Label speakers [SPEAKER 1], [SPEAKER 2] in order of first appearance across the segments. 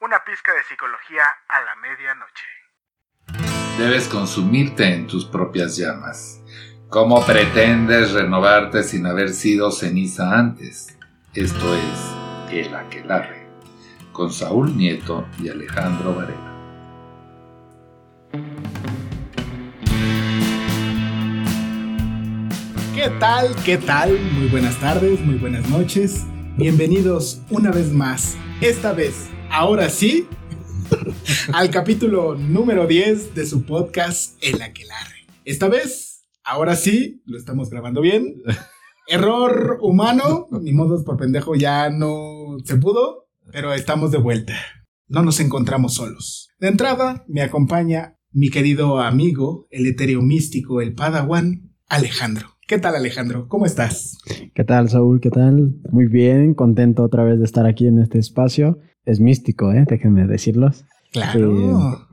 [SPEAKER 1] una pizca de psicología a la medianoche.
[SPEAKER 2] Debes consumirte en tus propias llamas. ¿Cómo pretendes renovarte sin haber sido ceniza antes? Esto es El Aquelarre, con Saúl Nieto y Alejandro Varela.
[SPEAKER 3] ¿Qué tal? ¿Qué tal? Muy buenas tardes, muy buenas noches. Bienvenidos una vez más. Esta vez, ahora sí, al capítulo número 10 de su podcast El Aquelarre. Esta vez, ahora sí, lo estamos grabando bien. Error humano, ni modos por pendejo ya no se pudo, pero estamos de vuelta. No nos encontramos solos. De entrada, me acompaña mi querido amigo, el etéreo místico, el Padawan, Alejandro. ¿Qué tal, Alejandro? ¿Cómo estás?
[SPEAKER 4] ¿Qué tal, Saúl? ¿Qué tal? Muy bien, contento otra vez de estar aquí en este espacio. Es místico, ¿eh? Déjenme decirlos.
[SPEAKER 3] Claro.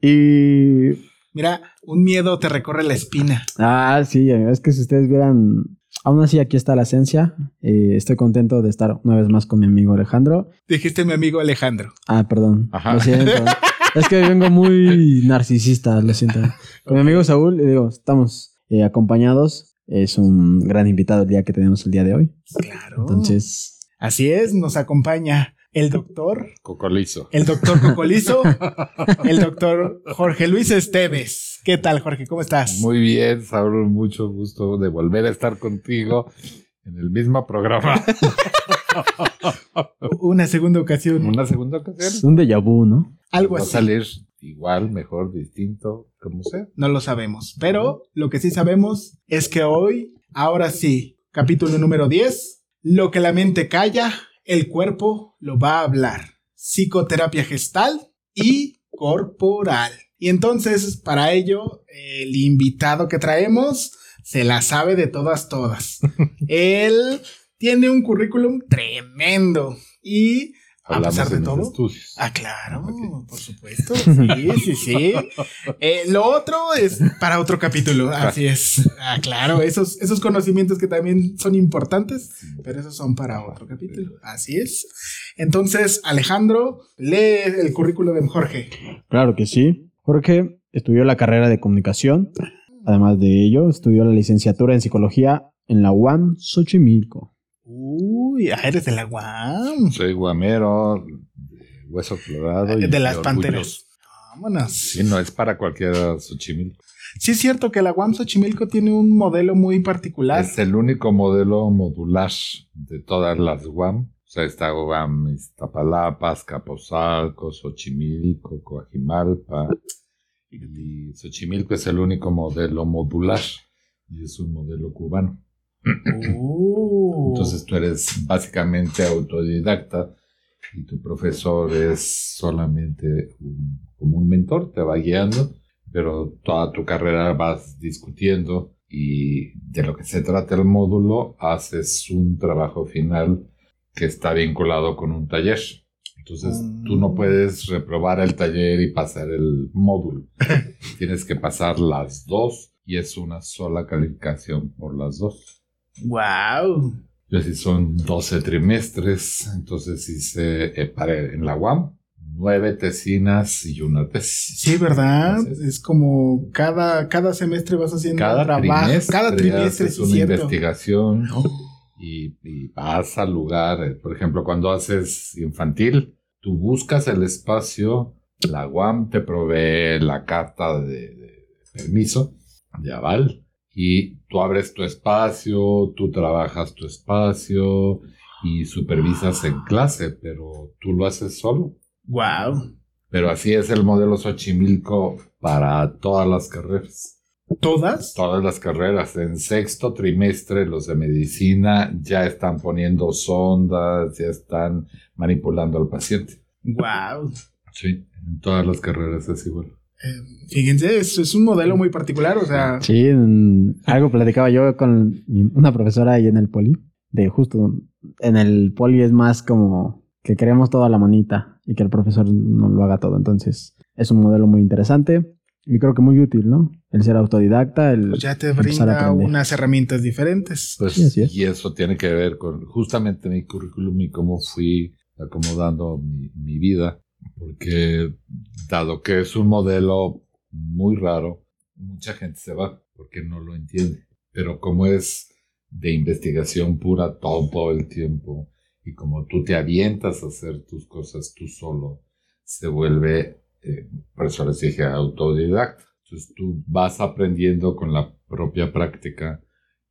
[SPEAKER 4] Y...
[SPEAKER 3] Mira, un miedo te recorre la espina.
[SPEAKER 4] Ah, sí, es que si ustedes vieran... Aún así, aquí está la esencia. Eh, estoy contento de estar una vez más con mi amigo Alejandro.
[SPEAKER 3] Dijiste mi amigo Alejandro.
[SPEAKER 4] Ah, perdón. Lo siento. es que vengo muy narcisista, lo siento. Con mi amigo Saúl, le digo, estamos eh, acompañados. Es un gran invitado el día que tenemos el día de hoy.
[SPEAKER 3] Claro.
[SPEAKER 4] Entonces,
[SPEAKER 3] Así es, nos acompaña el doctor,
[SPEAKER 2] Cocolizo.
[SPEAKER 3] el doctor Cocolizo, el doctor Jorge Luis Esteves. ¿Qué tal, Jorge? ¿Cómo estás?
[SPEAKER 2] Muy bien, Saúl, mucho gusto de volver a estar contigo en el mismo programa.
[SPEAKER 3] Una segunda ocasión.
[SPEAKER 2] Una segunda
[SPEAKER 4] es
[SPEAKER 2] ocasión.
[SPEAKER 4] un déjà vu, ¿no?
[SPEAKER 3] Algo
[SPEAKER 2] Va a
[SPEAKER 3] así.
[SPEAKER 2] salir igual, mejor, distinto, como sea.
[SPEAKER 3] No lo sabemos. Pero lo que sí sabemos es que hoy, ahora sí, capítulo número 10, lo que la mente calla, el cuerpo lo va a hablar. Psicoterapia gestal y corporal. Y entonces, para ello, el invitado que traemos se la sabe de todas, todas. Él tiene un currículum tremendo y a
[SPEAKER 2] Hablamos
[SPEAKER 3] pesar de todo,
[SPEAKER 2] estudios.
[SPEAKER 3] Ah, claro, por supuesto. Sí, sí, sí. Eh, lo otro es para otro capítulo. Así es. Ah, claro, esos, esos conocimientos que también son importantes, pero esos son para otro capítulo. Así es. Entonces, Alejandro, lee el currículo de Jorge.
[SPEAKER 4] Claro que sí. Jorge estudió la carrera de comunicación. Además de ello, estudió la licenciatura en psicología en la UAM Xochimilco.
[SPEAKER 3] Uy, ah, eres de la UAM.
[SPEAKER 2] Soy guamero, de hueso colorado. y
[SPEAKER 3] De las panteras. Vámonos.
[SPEAKER 2] Sí, no es para cualquiera Xochimilco.
[SPEAKER 3] Sí, es cierto que la UAM Xochimilco tiene un modelo muy particular.
[SPEAKER 2] Es el único modelo modular de todas las UAM. O sea, está UAM Iztapalapa, Azcapotzalco, Xochimilco, Coajimalpa. Y Xochimilco es el único modelo modular. Y es un modelo cubano.
[SPEAKER 3] Uh.
[SPEAKER 2] Entonces tú eres básicamente autodidacta y tu profesor es solamente un- como un mentor, te va guiando, pero toda tu carrera vas discutiendo y de lo que se trata el módulo haces un trabajo final que está vinculado con un taller. Entonces tú no puedes reprobar el taller y pasar el módulo. Tienes que pasar las dos y es una sola calificación por las dos.
[SPEAKER 3] Wow.
[SPEAKER 2] Y así son 12 trimestres, entonces hice eh, para- en la UAM nueve tesinas y una tesis.
[SPEAKER 3] Sí, ¿verdad?
[SPEAKER 2] Es.
[SPEAKER 3] Es como cada, cada semestre vas haciendo
[SPEAKER 2] Cada
[SPEAKER 3] trabajo.
[SPEAKER 2] trimestre,
[SPEAKER 3] cada trimestre, sí,
[SPEAKER 2] una
[SPEAKER 3] cierto.
[SPEAKER 2] investigación
[SPEAKER 3] No.
[SPEAKER 2] y, y vas al lugar. eh, Por ejemplo, cuando haces infantil, tú buscas el espacio, la UAM te provee la carta de, de permiso de aval. Y tú abres tu espacio, tú trabajas tu espacio y supervisas en clase, pero tú lo haces solo.
[SPEAKER 3] Wow.
[SPEAKER 2] Pero así es el modelo Xochimilco para todas las carreras.
[SPEAKER 3] ¿Todas?
[SPEAKER 2] Todas las carreras. En sexto trimestre los de medicina ya están poniendo sondas, ya están manipulando al paciente.
[SPEAKER 3] Wow.
[SPEAKER 2] Sí, en todas las carreras es igual.
[SPEAKER 3] Eh, fíjense, es, es un modelo muy particular, o sea,
[SPEAKER 4] Sí, en- algo platicaba yo con una profesora ahí en el poli. De justo, en el poli es más como que queremos todo a la manita y que el profesor no lo haga todo. Entonces, es un modelo muy interesante y creo que muy útil, ¿no? El ser autodidacta, el
[SPEAKER 3] pues ya te brinda unas herramientas diferentes.
[SPEAKER 2] Pues,
[SPEAKER 4] Sí, así es.
[SPEAKER 2] y eso tiene que ver con justamente mi currículum y cómo fui acomodando mi, mi vida, porque dado que es un modelo muy raro, mucha gente se va porque no lo entiende. Pero como es de investigación pura todo el tiempo y como tú te avientas a hacer tus cosas tú solo, se vuelve, eh, por eso les dije, autodidacta. Entonces tú vas aprendiendo con la propia práctica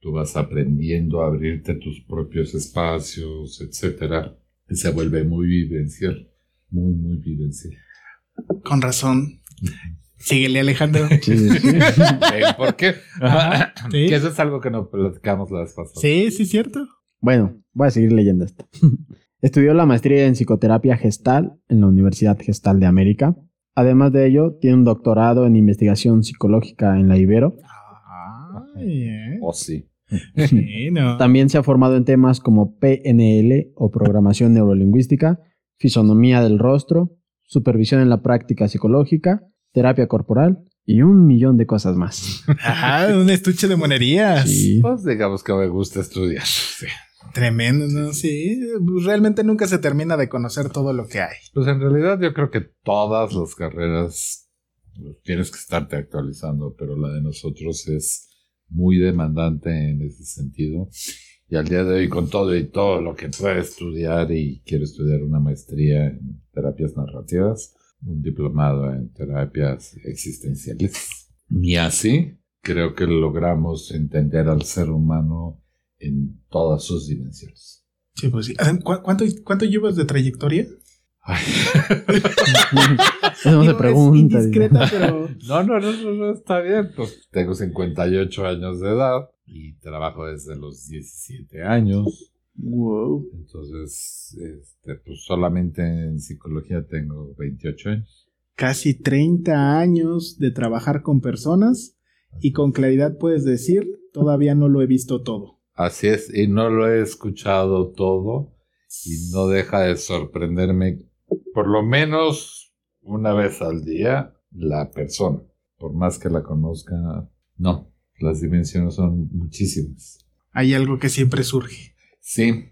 [SPEAKER 2] tú vas aprendiendo a abrirte tus propios espacios, etcétera, y se vuelve muy vivencial, muy, muy vivencial.
[SPEAKER 3] Con razón. Síguele, Alejandro.
[SPEAKER 4] Sí, sí, sí.
[SPEAKER 2] ¿Ven ¿Por qué?
[SPEAKER 3] Ajá, sí.
[SPEAKER 2] Que eso es algo que no platicamos la vez pasada.
[SPEAKER 3] Sí, sí, cierto.
[SPEAKER 4] Bueno, voy a seguir leyendo esto. Estudió la maestría en psicoterapia gestal en la Universidad Gestal de América. Además de ello, tiene un doctorado en investigación psicológica en la Ibero.
[SPEAKER 3] Ay, eh.
[SPEAKER 2] Oh, sí.
[SPEAKER 3] Sí, no.
[SPEAKER 4] También se ha formado en temas como PNL o programación neurolingüística, fisonomía del rostro, supervisión en la práctica psicológica, terapia corporal y un millón de cosas más.
[SPEAKER 3] Ajá, un estuche de monerías.
[SPEAKER 4] Sí.
[SPEAKER 2] Pues digamos que me gusta estudiar. Sí.
[SPEAKER 3] Tremendo, ¿no? Sí, pues, realmente nunca se termina de conocer todo lo que hay.
[SPEAKER 2] Pues en realidad yo creo que todas las carreras tienes que estarte actualizando, pero la de nosotros es muy demandante en ese sentido. Y al día de hoy, con todo y todo lo que puedo estudiar y quiero estudiar una maestría en terapias narrativas, un diplomado en terapias existenciales. Y así creo que logramos entender al ser humano en todas sus dimensiones.
[SPEAKER 3] Sí, pues sí. Ah, ¿cu- ¿Cuánto, cuánto llevas de trayectoria?
[SPEAKER 4] No se pregunta.
[SPEAKER 3] indiscreta, pero...
[SPEAKER 2] No, no, no, no, no, está bien. Pues tengo 58 años de edad y trabajo desde los 17 años.
[SPEAKER 3] Wow.
[SPEAKER 2] Entonces, este, pues solamente en psicología tengo 28 años.
[SPEAKER 3] Casi 30 años de trabajar con personas y con claridad puedes decir, todavía no lo he visto todo.
[SPEAKER 2] Así es, y no lo he escuchado todo y no deja de sorprenderme por lo menos una vez al día la persona. Por más que la conozca, no, las dimensiones son muchísimas.
[SPEAKER 3] Hay algo que siempre surge.
[SPEAKER 2] Sí,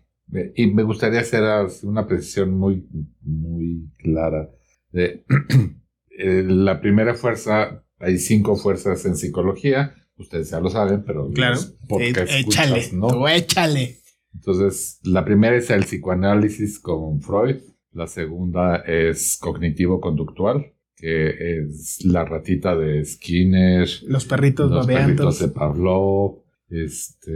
[SPEAKER 2] y me gustaría hacer una precisión muy, muy clara. Eh, la primera fuerza, hay cinco fuerzas en psicología, ustedes ya lo saben, pero
[SPEAKER 3] Claro.
[SPEAKER 2] podcast
[SPEAKER 3] Eh, échale,
[SPEAKER 2] escuchas, ¿no?
[SPEAKER 3] tú échale.
[SPEAKER 2] Entonces, la primera es el psicoanálisis con Freud, la segunda es cognitivo-conductual, que es la ratita de Skinner,
[SPEAKER 3] Los perritos
[SPEAKER 2] los perritos de Pavlov. Este,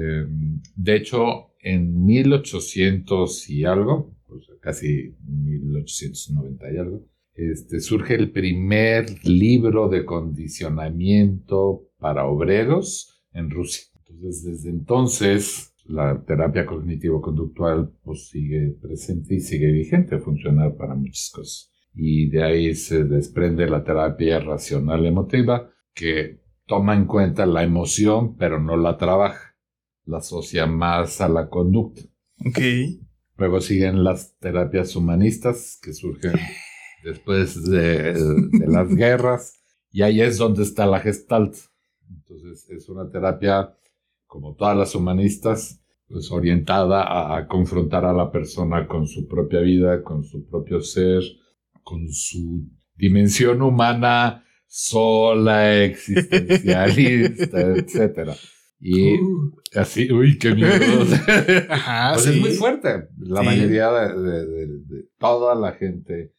[SPEAKER 2] de hecho, en 1800 y algo, pues casi 1890 y algo, este, surge el primer libro de condicionamiento para obreros en Rusia. Entonces, desde entonces, la terapia cognitivo-conductual pues, sigue presente y sigue vigente, funcionar para muchas cosas. Y de ahí se desprende la terapia racional emotiva, que toma en cuenta la emoción, pero no la trabaja. La asocia más a la conducta.
[SPEAKER 3] Ok.
[SPEAKER 2] Luego siguen las terapias humanistas que surgen después de, de las guerras. Y ahí es donde está la gestalt. Entonces es una terapia, como todas las humanistas, pues orientada a, a confrontar a la persona con su propia vida, con su propio ser, con su dimensión humana sola, existencialista, etcétera. Y
[SPEAKER 3] Uh,
[SPEAKER 2] así, uy, qué miedo.
[SPEAKER 3] ajá,
[SPEAKER 2] Pues
[SPEAKER 3] sí.
[SPEAKER 2] es muy fuerte. La
[SPEAKER 3] Sí.
[SPEAKER 2] mayoría de, de- de- de toda la gente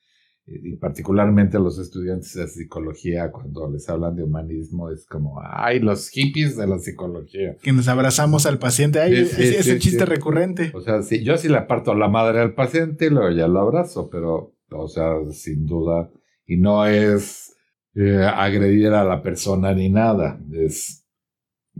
[SPEAKER 2] y particularmente los estudiantes de psicología, cuando les hablan de humanismo, es como, ay, los hippies de la psicología.
[SPEAKER 3] Que nos abrazamos al paciente. Ay,
[SPEAKER 2] Sí,
[SPEAKER 3] ese ese chiste recurrente.
[SPEAKER 2] O sea, yo sí le parto la madre al paciente y luego ya lo abrazo, pero, o sea, sin duda, y no es eh, agredir a la persona ni nada, es,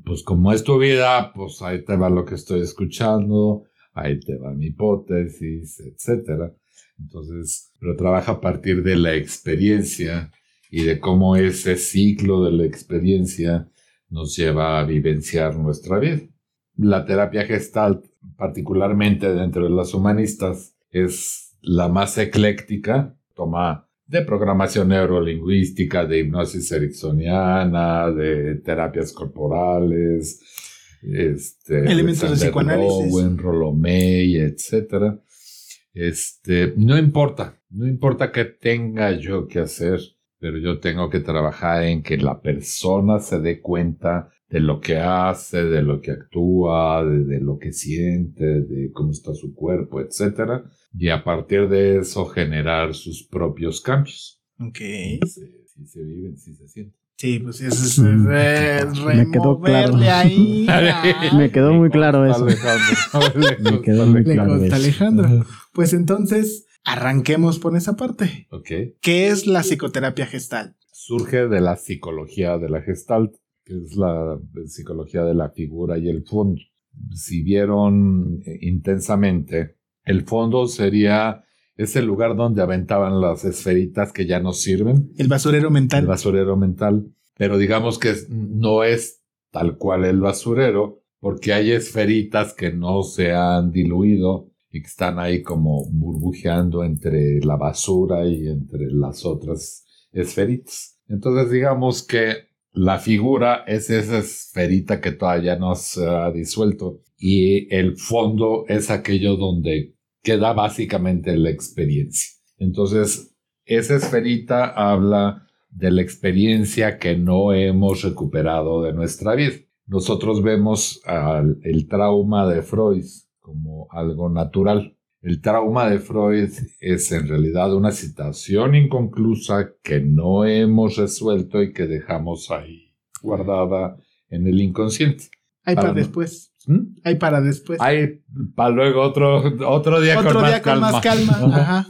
[SPEAKER 2] pues como es tu vida, pues ahí te va lo que estoy escuchando, ahí te va mi hipótesis, etcétera. Entonces, pero trabaja a partir de la experiencia y de cómo ese ciclo de la experiencia nos lleva a vivenciar nuestra vida. La terapia gestalt, particularmente dentro de las humanistas, es la más ecléctica, toma de programación neurolingüística, de hipnosis ericksoniana, de terapias corporales, este,
[SPEAKER 3] Elementos de psicoanálisis.
[SPEAKER 2] May, etcétera. Este, no importa, no importa qué tenga yo que hacer, pero yo tengo que trabajar en que la persona se dé cuenta de lo que hace, de lo que actúa, de, de lo que siente, de cómo está su cuerpo, etcétera, y a partir de eso generar sus propios cambios.
[SPEAKER 3] Ok.
[SPEAKER 2] Si se viven, si se sienten.
[SPEAKER 3] Sí, pues eso es eh,
[SPEAKER 4] me quedó claro.
[SPEAKER 3] ahí.
[SPEAKER 4] Me quedó muy claro eso.
[SPEAKER 2] Alejandro.
[SPEAKER 4] Me quedó muy
[SPEAKER 3] Le
[SPEAKER 4] claro.
[SPEAKER 3] Alejandro. Pues entonces, arranquemos por esa parte.
[SPEAKER 2] Ok.
[SPEAKER 3] ¿Qué es la psicoterapia gestal?
[SPEAKER 2] surge de la psicología de la Gestalt, que es la psicología de la figura y el fondo. Si vieron eh, intensamente, el fondo sería ese lugar donde aventaban las esferitas que ya no sirven,
[SPEAKER 3] El basurero
[SPEAKER 2] el
[SPEAKER 3] mental.
[SPEAKER 2] basurero mental, pero digamos que no es tal cual el basurero, porque hay esferitas que no se han diluido y que están ahí como burbujeando entre la basura y entre las otras esferitas. Entonces digamos que la figura es esa esferita que todavía no se ha disuelto y el fondo es aquello donde queda básicamente la experiencia. Entonces, esa esferita habla de la experiencia que no hemos recuperado de nuestra vida. Nosotros vemos el trauma de Freud como algo natural. El trauma de Freud es en realidad una situación inconclusa que no hemos resuelto y que dejamos ahí guardada en el inconsciente.
[SPEAKER 3] Hay para
[SPEAKER 2] no.
[SPEAKER 3] después.
[SPEAKER 2] ¿Mm?
[SPEAKER 3] Hay para después.
[SPEAKER 2] Hay para luego otro, otro día
[SPEAKER 3] Otro
[SPEAKER 2] con más
[SPEAKER 3] día con
[SPEAKER 2] calma.
[SPEAKER 3] más calma. Ajá.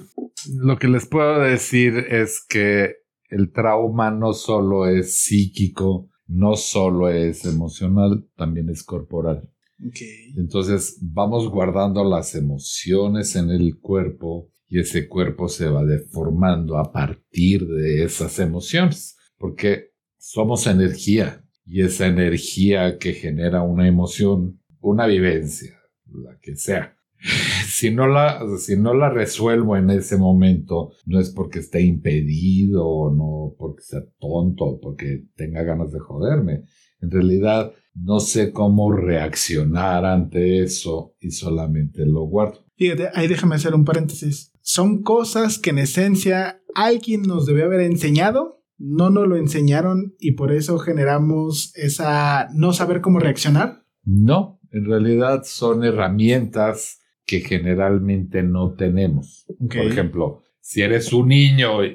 [SPEAKER 2] Lo que les puedo decir es que el trauma no solo es psíquico, no solo es emocional, también es corporal.
[SPEAKER 3] Ok.
[SPEAKER 2] Entonces vamos guardando las emociones en el cuerpo y ese cuerpo se va deformando a partir de esas emociones, porque somos energía y esa energía que genera una emoción, una vivencia, la que sea. Si no la, si no la resuelvo en ese momento, no es porque esté impedido o no porque sea tonto o porque tenga ganas de joderme. En realidad, no sé cómo reaccionar ante eso y solamente lo guardo.
[SPEAKER 3] Fíjate, ahí déjame hacer un paréntesis. Son cosas que en esencia alguien nos debió haber enseñado, no nos lo enseñaron y por eso generamos esa no saber cómo reaccionar.
[SPEAKER 2] No, en realidad son herramientas que generalmente no tenemos. Por ejemplo, si eres un niño y,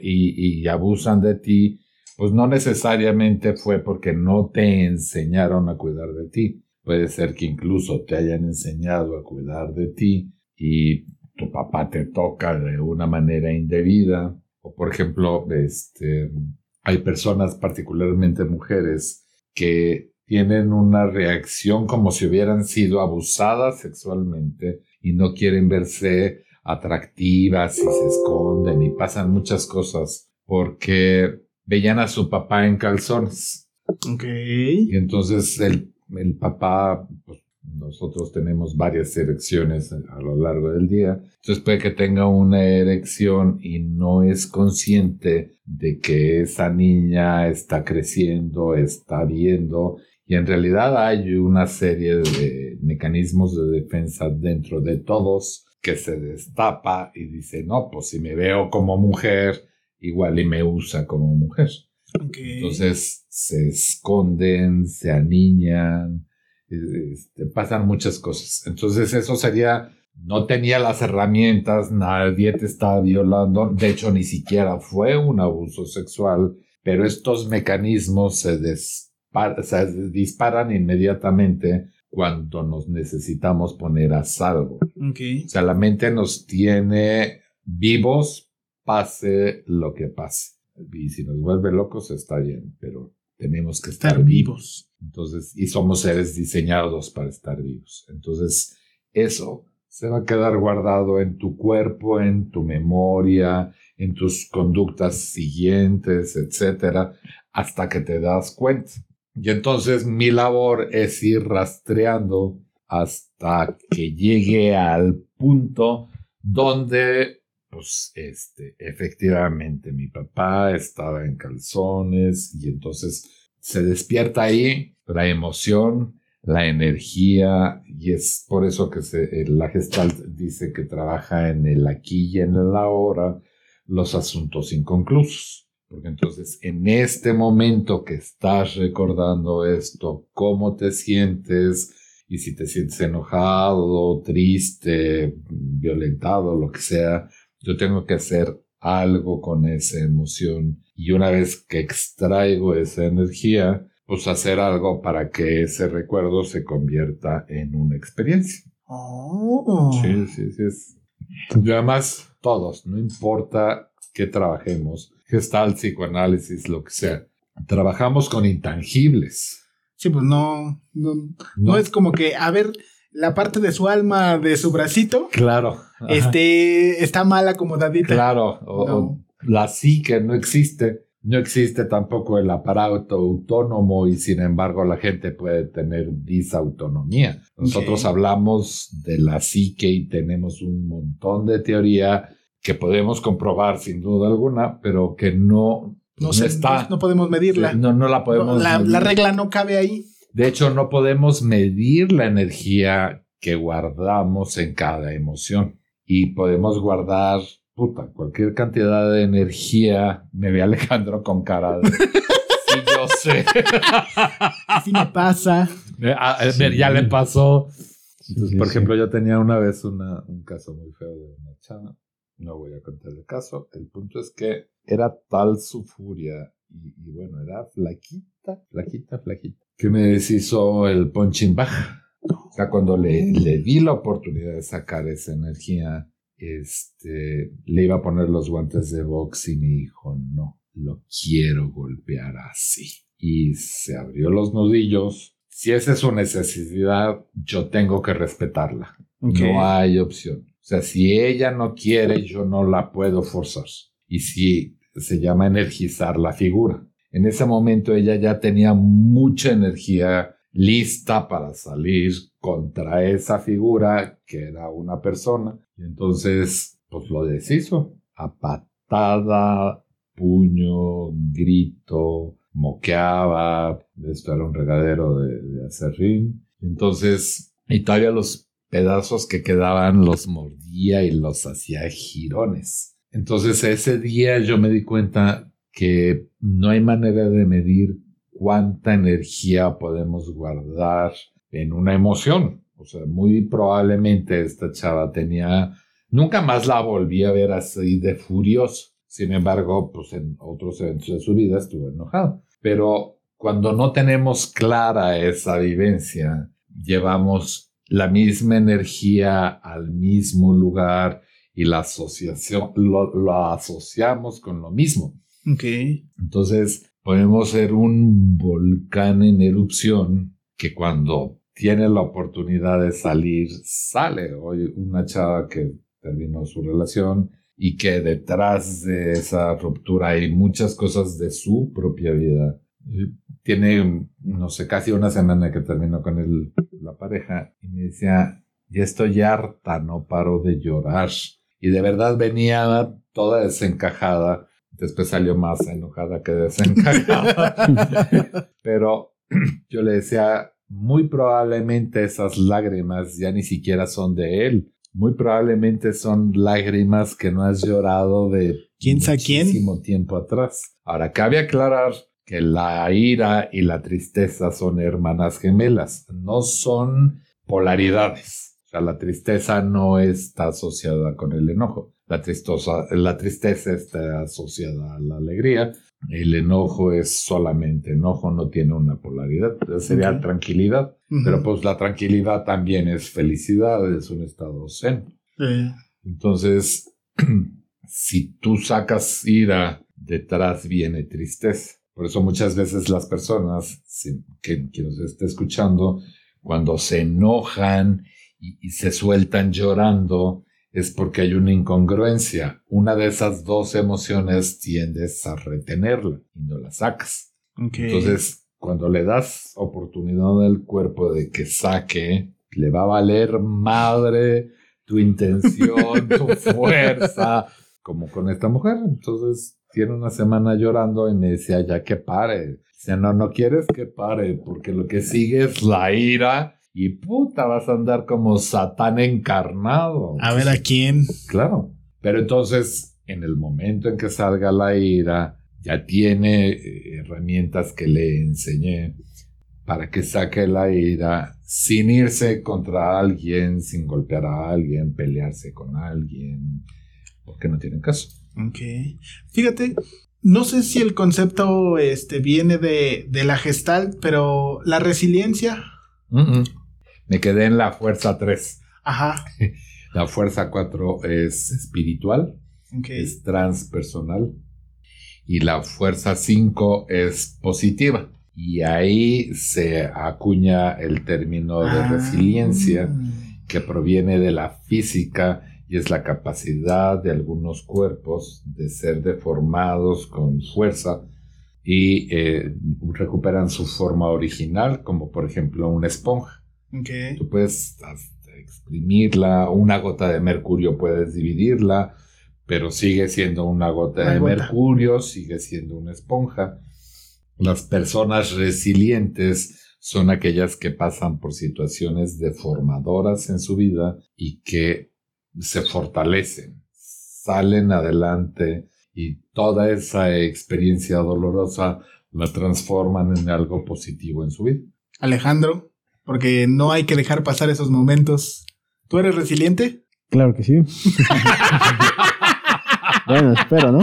[SPEAKER 2] y abusan de ti, pues no necesariamente fue porque no te enseñaron a cuidar de ti. Puede ser que incluso te hayan enseñado a cuidar de ti y tu papá te toca de una manera indebida. O por ejemplo, este, hay personas, particularmente mujeres, que tienen una reacción como si hubieran sido abusadas sexualmente y no quieren verse atractivas y se esconden y pasan muchas cosas porque veían a su papá en calzones.
[SPEAKER 3] Ok.
[SPEAKER 2] Y entonces el, el papá, pues, nosotros tenemos varias erecciones a lo largo del día. Entonces puede que tenga una erección y no es consciente de que esa niña está creciendo, está viendo. Y en realidad hay una serie de mecanismos de defensa dentro de todos que se destapa y dice, no, pues si me veo como mujer, igual y me usa como mujer. Entonces se esconden, se aniñan, este, pasan muchas cosas. Entonces eso sería no tenía las herramientas, nadie te estaba violando, de hecho ni siquiera fue un abuso sexual, pero estos mecanismos se, se disparan inmediatamente cuando nos necesitamos poner a salvo. O sea, la mente nos tiene vivos, pase lo que pase. Y si nos vuelve locos está bien, pero tenemos que estar,
[SPEAKER 3] Estar vivos.
[SPEAKER 2] Entonces, y somos seres diseñados para estar vivos. Entonces, eso se va a quedar guardado en tu cuerpo, en tu memoria, en tus conductas siguientes, etcétera, hasta que te das cuenta. Y entonces mi labor es ir rastreando hasta que llegue al punto donde, pues, este, efectivamente mi papá estaba en calzones y entonces se despierta ahí la emoción, la energía y es por eso que se, la Gestalt dice que trabaja en el aquí y en el ahora los asuntos inconclusos. Porque entonces en este momento que estás recordando esto, cómo te sientes y si te sientes enojado, triste, violentado, lo que sea, yo tengo que hacer algo con esa emoción y una vez que extraigo esa energía, pues hacer algo para que ese recuerdo se convierta en una experiencia.
[SPEAKER 3] Oh.
[SPEAKER 2] Sí, sí, sí. Es. Y además, todos, no importa qué trabajemos, gestal, psicoanálisis, lo que sea, trabajamos con intangibles.
[SPEAKER 3] Sí, pues no, no, no es como que, a ver, la parte de su alma, de su bracito,
[SPEAKER 2] Claro. ajá,
[SPEAKER 3] este, está mal acomodadita.
[SPEAKER 2] Claro. O,
[SPEAKER 3] No.
[SPEAKER 2] o la psique no existe. No existe tampoco el aparato autónomo y sin embargo la gente puede tener disautonomía. Nosotros hablamos de la psique y tenemos un montón de teoría que podemos comprobar sin duda alguna, pero que no,
[SPEAKER 3] No,
[SPEAKER 2] no
[SPEAKER 3] sé,
[SPEAKER 2] está.
[SPEAKER 3] no podemos medirla.
[SPEAKER 2] No, no la podemos
[SPEAKER 3] la,
[SPEAKER 2] medir.
[SPEAKER 3] la regla no cabe ahí.
[SPEAKER 2] De hecho, no podemos medir la energía que guardamos en cada emoción. Y podemos guardar, puta, cualquier cantidad de energía. Me ve Alejandro con cara de... sí, yo sé.
[SPEAKER 3] Así me pasa.
[SPEAKER 2] Eh, ah, eh,
[SPEAKER 4] Sí.
[SPEAKER 2] Ya le pasó.
[SPEAKER 4] Sí,
[SPEAKER 2] Entonces,
[SPEAKER 4] sí,
[SPEAKER 2] por
[SPEAKER 4] sí.
[SPEAKER 2] ejemplo, yo tenía una vez una- un caso muy feo de una chava. No voy a contar el caso. El punto es que era tal su furia y, y bueno, era flaquita, flaquita, flaquita, que me deshizo el punching bag. O sea, cuando le, le di la oportunidad de sacar esa energía, este, le iba a poner los guantes de box y me dijo, no, lo quiero golpear así. Y se abrió los nudillos. Si esa es su necesidad, yo tengo que respetarla. No hay opción. O sea, si ella no quiere, yo no la puedo forzar. Y si se llama energizar la figura. En ese momento ella ya tenía mucha energía lista para salir contra esa figura que era una persona. Y entonces, pues lo deshizo. A patada, puño, grito, moqueaba. Esto era un regadero de, de acerrín. Entonces, todavía los pedazos que quedaban los mordía y los hacía girones. Entonces ese día yo me di cuenta que no hay manera de medir cuánta energía podemos guardar en una emoción. O sea, muy probablemente esta chava tenía, nunca más la volví a ver así de furioso. Sin embargo, pues en otros eventos de su vida estuvo enojado. Pero cuando no tenemos clara esa vivencia, llevamos la misma energía al mismo lugar y la asociación lo, lo asociamos con lo mismo.
[SPEAKER 3] Ok.
[SPEAKER 2] Entonces podemos ser un volcán en erupción que cuando tiene la oportunidad de salir, sale. Hoy una chava que terminó su relación y que detrás de esa ruptura hay muchas cosas de su propia vida. Tiene, no sé, casi una semana que terminó con el, la pareja y me decía, ya estoy harta, no paro de llorar. Y de verdad venía toda desencajada. Después salió más enojada que desencajada. Pero yo le decía, muy probablemente esas lágrimas ya ni siquiera son de él. Muy probablemente son lágrimas que no has llorado de
[SPEAKER 3] ¿Quién sabe quién?
[SPEAKER 2] muchísimo tiempo atrás. Ahora, cabe aclarar que la ira y la tristeza son hermanas gemelas, no son polaridades, sea, la tristeza no está asociada con el enojo. La, tristosa, la tristeza está asociada a la alegría. El enojo es solamente enojo, no tiene una polaridad. Sería
[SPEAKER 3] Ok.
[SPEAKER 2] tranquilidad.
[SPEAKER 3] Ujú.
[SPEAKER 2] Pero pues la tranquilidad también es felicidad, es un estado zen.
[SPEAKER 3] Eh,
[SPEAKER 2] Entonces, si tú sacas ira, detrás viene tristeza. Por eso muchas veces las personas que, que nos esté escuchando, cuando se enojan y, y se sueltan llorando, es porque hay una incongruencia. Una de esas dos emociones tiendes a retenerla y no la sacas. Entonces, cuando le das oportunidad al cuerpo de que saque, le va a valer madre tu intención, tu fuerza, como con esta mujer. Entonces, tiene una semana llorando y me decía, ya que pare. Dice, no, no quieres que pare, porque lo que sigue es la ira y puta, vas a andar como Satán encarnado.
[SPEAKER 3] a ver a quién.
[SPEAKER 2] Claro. Pero entonces, en el momento en que salga la ira, ya tiene eh, herramientas que le enseñé para que saque la ira sin irse contra alguien, sin golpear a alguien, pelearse con alguien, porque no tienen caso.
[SPEAKER 3] Ok. Fíjate, no sé si el concepto este, viene de, de la gestalt, pero la resiliencia.
[SPEAKER 2] Me quedé en la fuerza 3.
[SPEAKER 3] Ajá.
[SPEAKER 2] La fuerza 4 es espiritual, es transpersonal. Y la fuerza 5 es positiva. Y ahí se acuña el término de
[SPEAKER 3] Ah.
[SPEAKER 2] resiliencia que proviene de la física y es la capacidad de algunos cuerpos de ser deformados con fuerza y eh, recuperan su forma original, como por ejemplo una esponja.
[SPEAKER 3] Ok.
[SPEAKER 2] Tú puedes hasta exprimirla, una gota de mercurio puedes dividirla, pero sigue siendo una gota
[SPEAKER 3] Una
[SPEAKER 2] de
[SPEAKER 3] gota.
[SPEAKER 2] mercurio, sigue siendo una esponja. Las personas resilientes son aquellas que pasan por situaciones deformadoras en su vida y que se fortalecen, salen adelante y toda esa experiencia dolorosa la transforman en algo positivo en su vida.
[SPEAKER 3] Alejandro, porque no hay que dejar pasar esos momentos. ¿Tú eres resiliente?
[SPEAKER 4] Claro que sí. bueno, espero, ¿no?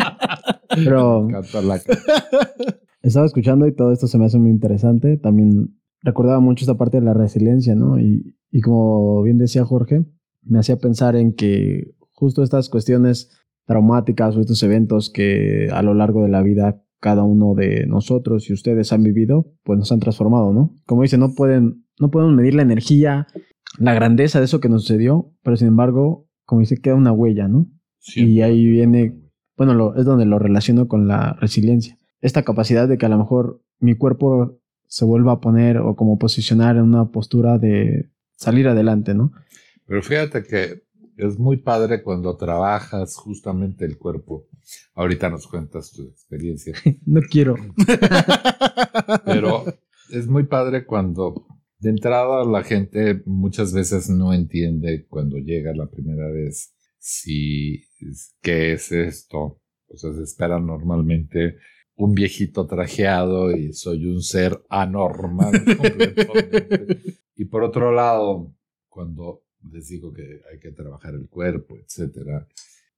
[SPEAKER 4] Pero estaba escuchando y todo esto se me hace muy interesante. También recordaba mucho esta parte de la resiliencia, ¿no? Y, y como bien decía Jorge, me hacía pensar en que justo estas cuestiones traumáticas o estos eventos que a lo largo de la vida cada uno de nosotros y ustedes han vivido, pues nos han transformado, ¿no? Como dice, no pueden, no podemos medir la energía, la grandeza de eso que nos sucedió, pero sin embargo, como dice, queda una huella, ¿no? Y ahí viene- bueno, lo- es donde lo relaciono con la resiliencia. Esta capacidad de que a lo mejor mi cuerpo se vuelva a poner o como posicionar en una postura de salir adelante, ¿no?
[SPEAKER 2] Pero fíjate que es muy padre cuando trabajas justamente el cuerpo. Ahorita nos cuentas tu experiencia.
[SPEAKER 4] No quiero.
[SPEAKER 2] Pero es muy padre cuando de entrada la gente muchas veces no entiende cuando llega la primera vez si qué es esto. O sea, se espera normalmente un viejito trajeado y soy un ser anormal completamente. Y por otro lado, cuando les digo que hay que trabajar el cuerpo, etcétera,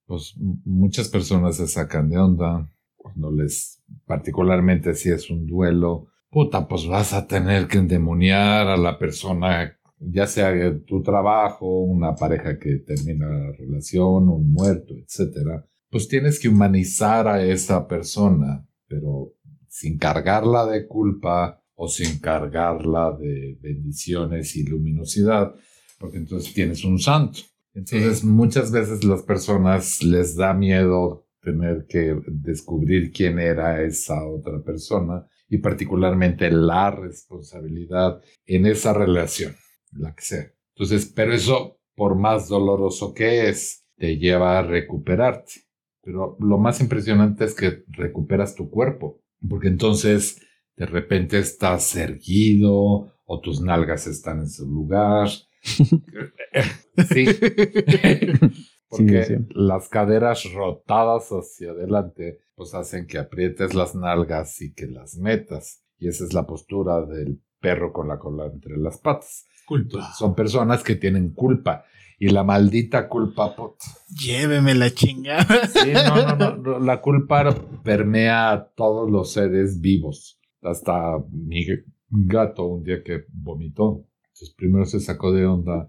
[SPEAKER 2] pues muchas personas se sacan de onda cuando les, particularmente si es un duelo, puta, pues vas a tener que endemoniar a la persona, ya sea tu trabajo, una pareja que termina la relación, un muerto, etcétera. Pues tienes que humanizar a esa persona, pero sin cargarla de culpa o sin cargarla de bendiciones y luminosidad, porque entonces tienes un santo. Entonces muchas veces las personas les da miedo tener que descubrir quién era esa otra persona y particularmente la responsabilidad en esa relación, la que sea. Entonces, pero eso, por más doloroso que es, te lleva a recuperarte. Pero lo más impresionante es que recuperas tu cuerpo, porque entonces de repente estás erguido o tus nalgas están en su lugar. sí. Porque
[SPEAKER 4] Sí, sí.
[SPEAKER 2] las caderas rotadas hacia adelante pues hacen que aprietes las nalgas y que las metas. Y esa es la postura del perro con la cola entre las patas.
[SPEAKER 3] Culpa.
[SPEAKER 2] Son personas que tienen culpa. Y la maldita culpa, pot-
[SPEAKER 3] Lléveme la chingada.
[SPEAKER 2] Sí, no, no, no, La culpa permea a todos los seres vivos. Hasta mi gato un día que vomitó. Entonces primero se sacó de onda.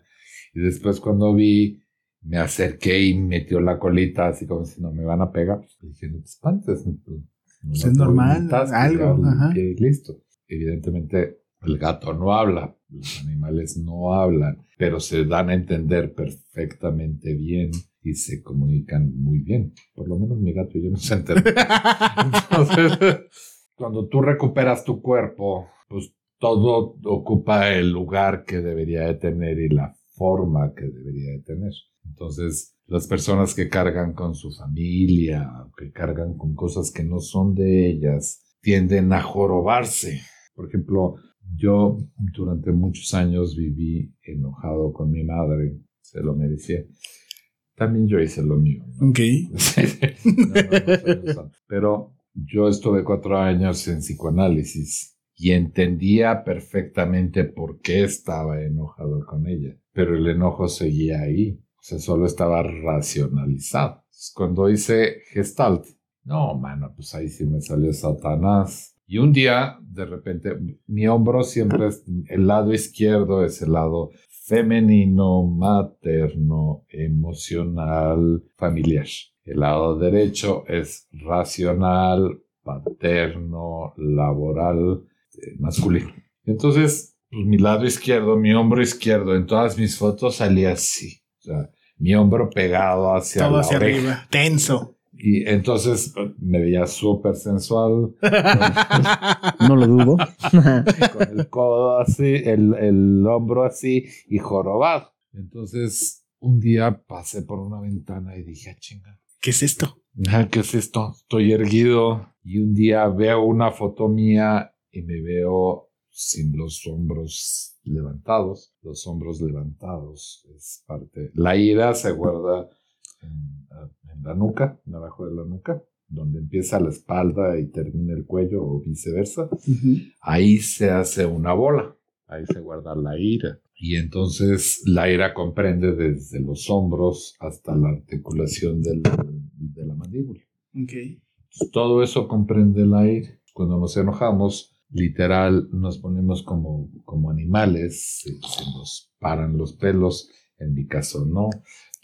[SPEAKER 2] Y después cuando vi, me acerqué y metió la colita así como si no me van a pegar. Le dije, no te espantes. No, no
[SPEAKER 3] Pues es normal, algo, ajá.
[SPEAKER 2] y listo. Evidentemente el gato no habla. Los animales no hablan. Pero se dan a entender perfectamente bien y se comunican muy bien. Por lo menos mi gato y yo nos entendemos. Entonces, cuando tú recuperas tu cuerpo, pues todo ocupa el lugar que debería de tener y la forma que debería de tener. Entonces, las personas que cargan con su familia, que cargan con cosas que no son de ellas, tienden a jorobarse. Por ejemplo, yo durante muchos años viví enojado con mi madre, se lo merecía. También yo hice lo mío. ¿no?
[SPEAKER 3] ok.
[SPEAKER 2] No, no. Pero yo estuve cuatro años en psicoanálisis y entendía perfectamente por qué estaba enojado con ella, pero el enojo seguía ahí, o sea, solo estaba racionalizado. Cuando hice Gestalt, no, mano, pues ahí sí me salió Satanás. Y un día, de repente, mi hombro siempre es, el lado izquierdo es el lado femenino, materno, emocional, familiar. El lado derecho es racional, paterno, laboral, eh, masculino. Entonces, pues, mi lado izquierdo, mi hombro izquierdo, en todas mis fotos salía así. O sea, mi hombro pegado hacia
[SPEAKER 3] Todo
[SPEAKER 2] la
[SPEAKER 3] hacia
[SPEAKER 2] oreja.
[SPEAKER 3] arriba. Tenso.
[SPEAKER 2] Y entonces eh, me veía súper sensual,
[SPEAKER 4] No lo dudo.
[SPEAKER 2] con el codo así, el, el hombro así y jorobado. Entonces, un día pasé por una ventana y dije, "Ah, chinga,
[SPEAKER 3] ¿Qué es esto?
[SPEAKER 2] ¿Qué es esto? Estoy erguido y un día veo una foto mía y me veo sin los hombros levantados. Los hombros levantados es parte. La ira se guarda en, en la nuca, abajo de la nuca, donde empieza la espalda y termina el cuello o viceversa. Ahí se hace una bola. Ahí se guarda la ira. Y entonces la ira comprende desde los hombros hasta la articulación del- de la mandíbula.
[SPEAKER 3] Ok.
[SPEAKER 2] Todo eso comprende la ira. Cuando nos enojamos, literal, nos ponemos como, como animales, se, se nos paran los pelos. En mi caso, no.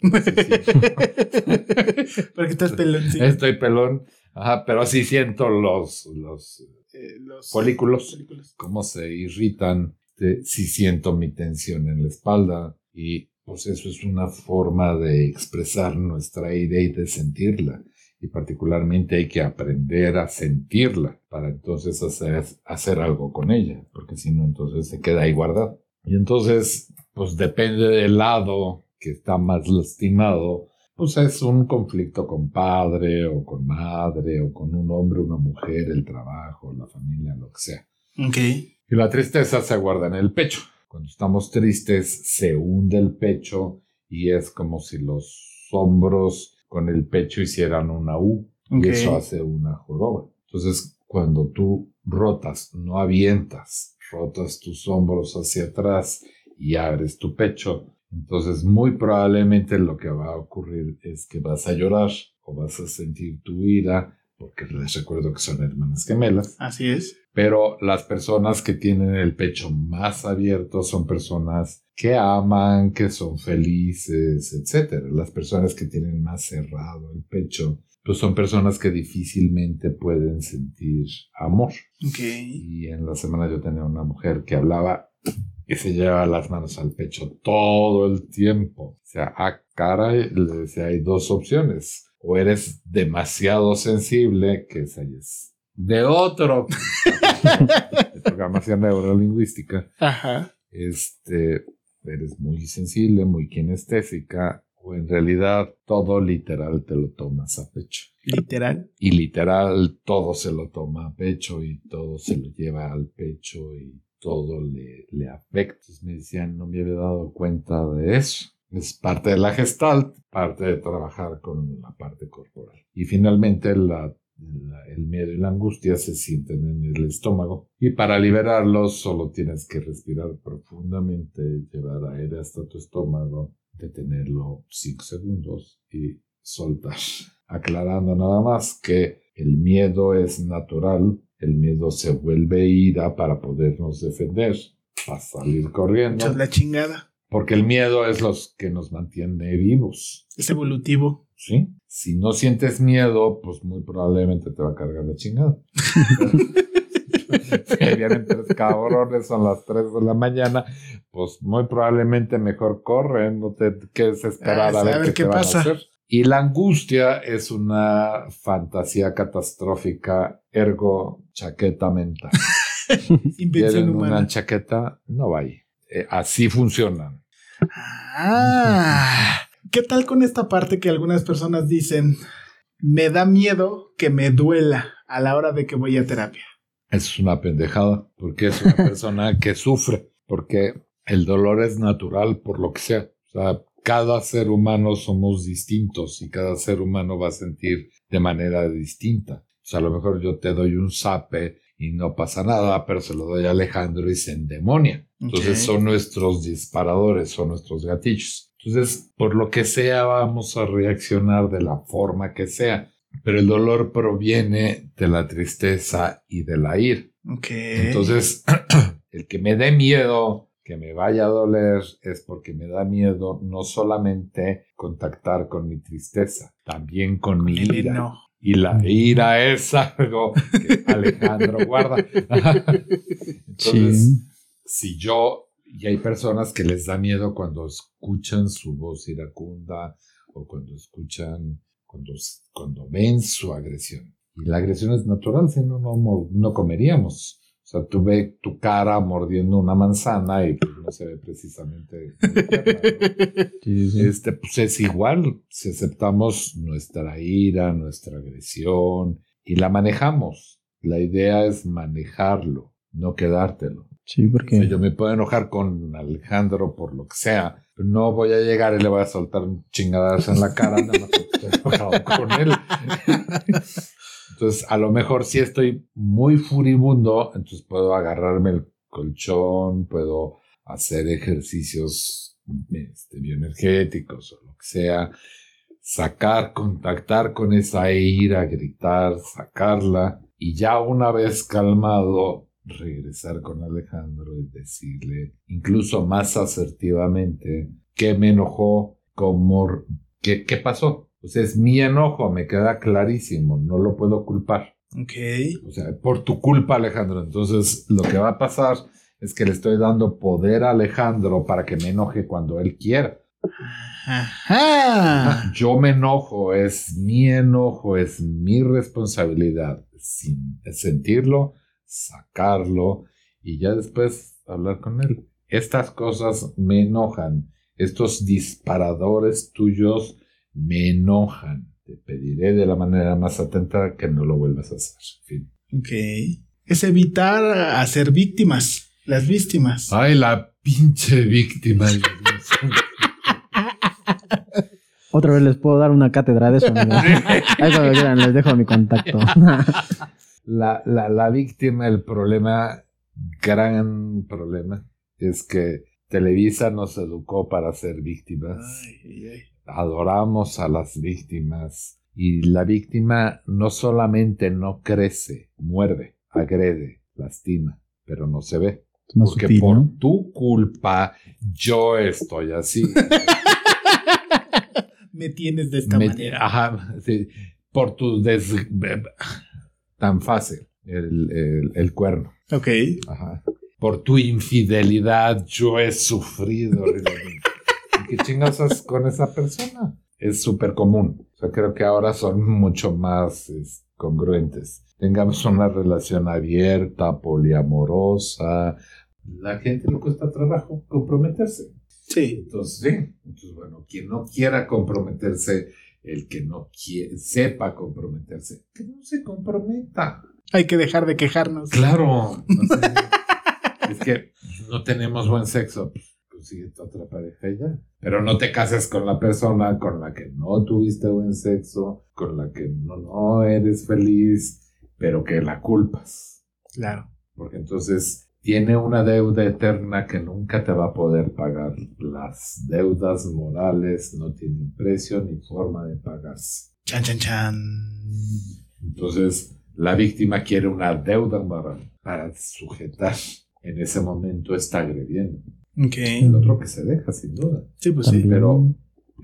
[SPEAKER 3] Porque estás pelón. sí.
[SPEAKER 2] Estoy pelón, ajá, pero sí siento los, los
[SPEAKER 3] Eh, los
[SPEAKER 2] folículos.
[SPEAKER 3] folículos.
[SPEAKER 2] cómo se irritan, eh, si siento mi tensión en la espalda y pues eso es una forma de expresar nuestra ira y de sentirla y particularmente hay que aprender a sentirla para entonces hacer, hacer algo con ella porque si no entonces se queda ahí guardada y entonces pues depende del lado que está más lastimado pues es un conflicto con padre o con madre o con un hombre, una mujer, el trabajo, la familia, lo que sea.
[SPEAKER 3] Ok.
[SPEAKER 2] Y la tristeza se guarda en el pecho. Cuando estamos tristes, se hunde el pecho y es como si los hombros con el pecho hicieran una U.
[SPEAKER 3] Ok.
[SPEAKER 2] Y eso hace una joroba. Entonces, cuando tú rotas, no avientas, rotas tus hombros hacia atrás y abres tu pecho, entonces muy probablemente lo que va a ocurrir es que vas a llorar o vas a sentir tu ira, porque les recuerdo que son hermanas gemelas.
[SPEAKER 3] Así es.
[SPEAKER 2] Pero las personas que tienen el pecho más abierto son personas que aman, que son felices, etc. Las personas que tienen más cerrado el pecho, pues son personas que difícilmente pueden sentir amor.
[SPEAKER 3] Ok.
[SPEAKER 2] Y en la semana yo tenía una mujer que hablaba y se llevaba las manos al pecho todo el tiempo. O sea, a cara le decía, hay dos opciones. O eres demasiado sensible, que esa es de otro. de programación neurolingüística.
[SPEAKER 3] Ajá.
[SPEAKER 2] Este, eres muy sensible, muy kinestésica, o en realidad todo literal te lo tomas a pecho.
[SPEAKER 3] Literal.
[SPEAKER 2] Y literal todo se lo toma a pecho y todo se lo lleva al pecho y todo le, le afecta. Entonces me decían, no me había dado cuenta de eso. Es parte de la gestalt, parte de trabajar con la parte corporal. Y finalmente La- El miedo y la angustia se sienten en el estómago. Y para liberarlos solo tienes que respirar profundamente, llevar aire hasta tu estómago, detenerlo 5 segundos y soltar. Aclarando nada más que el miedo es natural, el miedo se vuelve ira para podernos defender, para salir corriendo.
[SPEAKER 3] La chingada.
[SPEAKER 2] Porque el miedo es lo que nos mantiene vivos.
[SPEAKER 3] Es evolutivo.
[SPEAKER 2] ¿Sí? Si no sientes miedo, pues muy probablemente te va a cargar la chingada. Si vienen tres cabrones, son las 3 de la mañana, pues muy probablemente mejor corre, no te quedes esperar
[SPEAKER 3] Ah,
[SPEAKER 2] a ver,
[SPEAKER 3] a ver
[SPEAKER 2] qué,
[SPEAKER 3] qué
[SPEAKER 2] te van a
[SPEAKER 3] pasa.
[SPEAKER 2] hacer. Y la angustia es una fantasía catastrófica, ergo chaqueta mental.
[SPEAKER 3] Invención
[SPEAKER 2] ¿Quieren
[SPEAKER 3] humana.
[SPEAKER 2] una chaqueta? No vaya. Eh, así funcionan.
[SPEAKER 3] Ah. ¿Qué tal con esta parte que algunas personas dicen, me da miedo que me duela a la hora de que voy a terapia?
[SPEAKER 2] Es una pendejada, porque es una persona que sufre, porque el dolor es natural por lo que sea. O sea, cada ser humano somos distintos y cada ser humano va a sentir de manera distinta. O sea, a lo mejor yo te doy un zape y no pasa nada, pero se lo doy a Alejandro y se endemonia. Entonces
[SPEAKER 3] Ok.
[SPEAKER 2] son nuestros disparadores, son nuestros gatillos. Entonces, por lo que sea, vamos a reaccionar de la forma que sea. Pero el dolor proviene de la tristeza y de la ira.
[SPEAKER 3] Ok.
[SPEAKER 2] Entonces, el que me dé miedo, que me vaya a doler, es porque me da miedo no solamente contactar con mi tristeza, también con mi
[SPEAKER 3] El
[SPEAKER 2] ira.
[SPEAKER 3] eno.
[SPEAKER 2] Y la ira es algo que Alejandro guarda. Entonces. Si yo, y hay personas que les da miedo cuando escuchan su voz iracunda o cuando escuchan, cuando, cuando ven su agresión. Y la agresión es natural, si no, no, no comeríamos. O sea, tú ves tu cara mordiendo una manzana y pues, no se ve precisamente. Este, pues es igual, si aceptamos nuestra ira, nuestra agresión y la manejamos. La idea es manejarlo, no quedártelo.
[SPEAKER 4] Sí, porque
[SPEAKER 2] yo me puedo enojar con Alejandro por lo que sea, pero no voy a llegar y le voy a soltar chingadas en la cara nada más estoy enojado con él. Entonces, a lo mejor si estoy muy furibundo, entonces puedo agarrarme el colchón, puedo hacer ejercicios este, bioenergéticos o lo que sea, sacar, contactar con esa ira, gritar, sacarla, y ya una vez calmado, regresar con Alejandro y decirle, incluso más asertivamente, qué me enojó, cómo, qué, qué pasó. O sea, es mi enojo, me queda clarísimo, no lo puedo culpar.
[SPEAKER 3] Ok.
[SPEAKER 2] O sea, por tu culpa, Alejandro. Entonces, lo que va a pasar es que le estoy dando poder a Alejandro para que me enoje cuando él quiera.
[SPEAKER 3] Ajá.
[SPEAKER 2] Yo me enojo, es mi enojo, es mi responsabilidad. Sin sentirlo, sacarlo y ya después hablar con él. Estas cosas me enojan. Estos disparadores tuyos me enojan. Te pediré de la manera más atenta que no lo vuelvas a hacer. Fin.
[SPEAKER 3] Ok. Es evitar hacer víctimas. Las víctimas.
[SPEAKER 2] Ay, la pinche víctima.
[SPEAKER 4] otra vez les puedo dar una cátedra de eso. Ahí cuando quieran les dejo mi contacto.
[SPEAKER 2] la, la, la víctima, el problema, gran problema, es que Televisa nos educó para ser víctimas.
[SPEAKER 3] Ay, ay.
[SPEAKER 2] Adoramos a las víctimas. Y la víctima no solamente no crece, muerde, agrede, lastima, pero no se ve.
[SPEAKER 4] Más
[SPEAKER 2] Porque
[SPEAKER 4] sutil,
[SPEAKER 2] por
[SPEAKER 4] ¿no?
[SPEAKER 2] tu culpa yo estoy así.
[SPEAKER 3] Me tienes de esta
[SPEAKER 2] Me-
[SPEAKER 3] manera.
[SPEAKER 2] Ajá, sí, por tu des... tan fácil, el, el, el cuerno.
[SPEAKER 3] Ok.
[SPEAKER 2] Ajá. Por tu infidelidad yo he sufrido. ¿Y ¿Qué chingas con esa persona? Es súper común. O sea, creo que ahora son mucho más es, congruentes. Tengamos una relación abierta, poliamorosa. La gente le cuesta trabajo comprometerse.
[SPEAKER 3] Sí.
[SPEAKER 2] Entonces, sí. Entonces, bueno, quien no quiera comprometerse, el que no quie- sepa comprometerse, que no se comprometa.
[SPEAKER 3] Hay que dejar de quejarnos.
[SPEAKER 2] Claro. Es que no tenemos buen sexo. consíguete otra pareja y ya. Pero no te cases con la persona con la que no tuviste buen sexo, con la que no, no eres feliz, pero que la culpas.
[SPEAKER 3] Claro.
[SPEAKER 2] Porque entonces tiene una deuda eterna que nunca te va a poder pagar. Las deudas morales no tienen precio ni forma de pagarse.
[SPEAKER 3] Chan, chan, chan.
[SPEAKER 2] Entonces, la víctima quiere una deuda moral para sujetar. En ese momento está agrediendo.
[SPEAKER 3] Ok.
[SPEAKER 2] El otro que se deja, sin duda.
[SPEAKER 3] Sí, pues sí.
[SPEAKER 2] Pero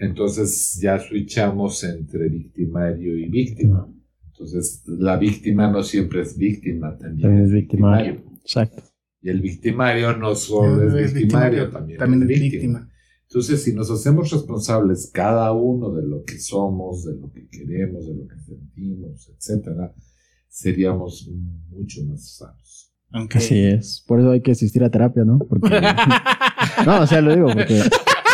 [SPEAKER 2] entonces ya switchamos entre victimario y víctima. Entonces, la víctima no siempre es víctima, también,
[SPEAKER 4] También
[SPEAKER 2] es
[SPEAKER 4] es victimario.
[SPEAKER 2] victimario.
[SPEAKER 4] Exacto.
[SPEAKER 2] Y el victimario no solo
[SPEAKER 3] No
[SPEAKER 2] es victimario, también,
[SPEAKER 3] también
[SPEAKER 2] es víctima.
[SPEAKER 3] víctima.
[SPEAKER 2] Entonces, si nos hacemos responsables cada uno de lo que somos, de lo que queremos, de lo que sentimos, etcétera, seríamos mucho más sanos.
[SPEAKER 3] Ok.
[SPEAKER 4] Así es. Por eso hay que asistir a terapia, ¿no? Porque... no, o sea, lo digo porque...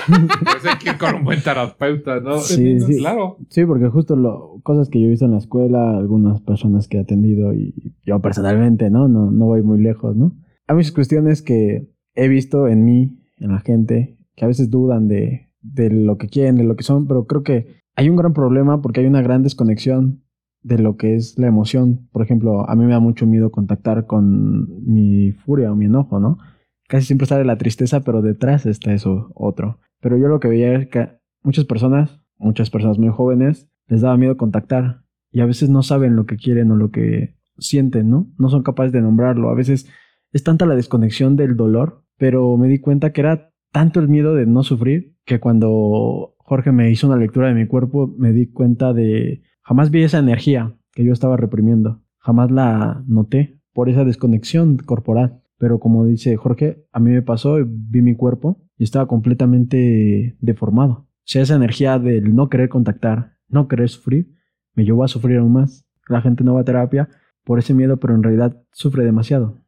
[SPEAKER 2] Pues hay que ir con un buen terapeuta, ¿no?
[SPEAKER 4] Sí, sí.
[SPEAKER 2] Claro.
[SPEAKER 4] Sí, porque justo lo, cosas que yo he visto en la escuela, algunas personas que he atendido y yo personalmente, ¿no? No, no voy muy lejos, ¿no? Hay muchas cuestiones que he visto en mí, en la gente, que a veces dudan de, de lo que quieren, de lo que son, pero creo que hay un gran problema porque hay una gran desconexión de lo que es la emoción. Por ejemplo, a mí me da mucho miedo contactar con mi furia o mi enojo, ¿no? Casi siempre sale la tristeza, pero detrás está eso otro. Pero yo lo que veía es que muchas personas, muchas personas muy jóvenes, les daba miedo contactar y a veces no saben lo que quieren o lo que sienten, ¿no? No son capaces de nombrarlo. A veces es tanta la desconexión del dolor, pero me di cuenta que era tanto el miedo de no sufrir que cuando Jorge me hizo una lectura de mi cuerpo, me di cuenta de jamás vi esa energía que yo estaba reprimiendo, jamás la noté por esa desconexión corporal. Pero como dice Jorge, a mí me pasó, vi mi cuerpo y estaba completamente deformado. O sea, esa energía del no querer contactar, no querer sufrir, me llevó a sufrir aún más. La gente no va a terapia por ese miedo, pero en realidad sufre demasiado.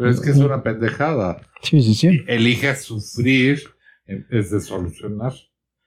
[SPEAKER 2] Pero es que es una pendejada.
[SPEAKER 4] Sí, sí, sí.
[SPEAKER 2] Elige sufrir en vez de solucionar.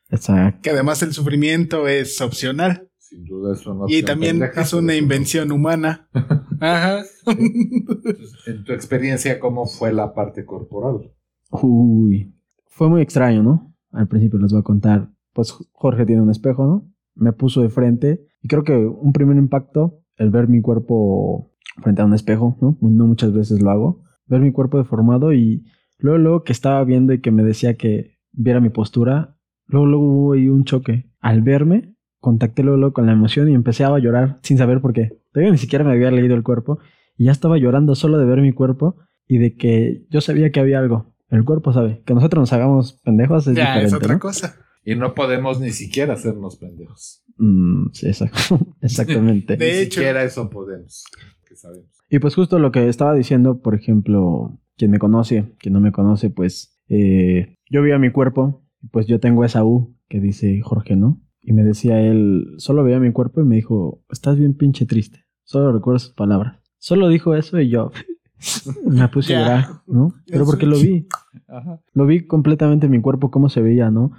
[SPEAKER 4] Exacto.
[SPEAKER 3] Que además el sufrimiento es opcional.
[SPEAKER 2] Sin duda es una
[SPEAKER 3] Y también
[SPEAKER 2] pendeja,
[SPEAKER 3] es una
[SPEAKER 2] no-
[SPEAKER 3] invención humana. Ajá.
[SPEAKER 2] Entonces, En tu experiencia, ¿cómo fue la parte corporal?
[SPEAKER 4] Uy, fue muy extraño, ¿no? Al principio les voy a contar. Pues Jorge tiene un espejo, ¿no? Me puso de frente y creo que un primer impacto, el ver mi cuerpo frente a un espejo, ¿no? No muchas veces lo hago. Ver mi cuerpo deformado y luego, luego que estaba viendo y que me decía que viera mi postura, luego, luego hubo ahí un choque. Al verme, contacté luego, luego con la emoción y empecé a llorar sin saber por qué. Todavía ni siquiera me había leído el cuerpo y ya estaba llorando solo de ver mi cuerpo y de que yo sabía que había algo. El cuerpo sabe. Que nosotros nos hagamos pendejos es
[SPEAKER 3] ya
[SPEAKER 4] diferente,
[SPEAKER 3] es otra
[SPEAKER 4] ¿no?
[SPEAKER 3] cosa.
[SPEAKER 2] Y no podemos ni siquiera hacernos pendejos.
[SPEAKER 4] Mm, sí, exacto. exactamente.
[SPEAKER 3] De
[SPEAKER 2] ni
[SPEAKER 3] hecho.
[SPEAKER 2] siquiera eso podemos. Que sabemos.
[SPEAKER 4] Y pues justo lo que estaba diciendo, por ejemplo, quien me conoce, quien no me conoce, pues eh, yo veía mi cuerpo, y pues yo tengo esa U que dice Jorge, ¿no? Y me decía él, solo veía mi cuerpo y me dijo, estás bien pinche triste. Solo recuerdo sus palabras. Solo dijo eso y yo me puse a llorar, ¿no? Pero porque lo vi.
[SPEAKER 2] Ajá.
[SPEAKER 4] Lo vi completamente en mi cuerpo, cómo se veía, ¿no?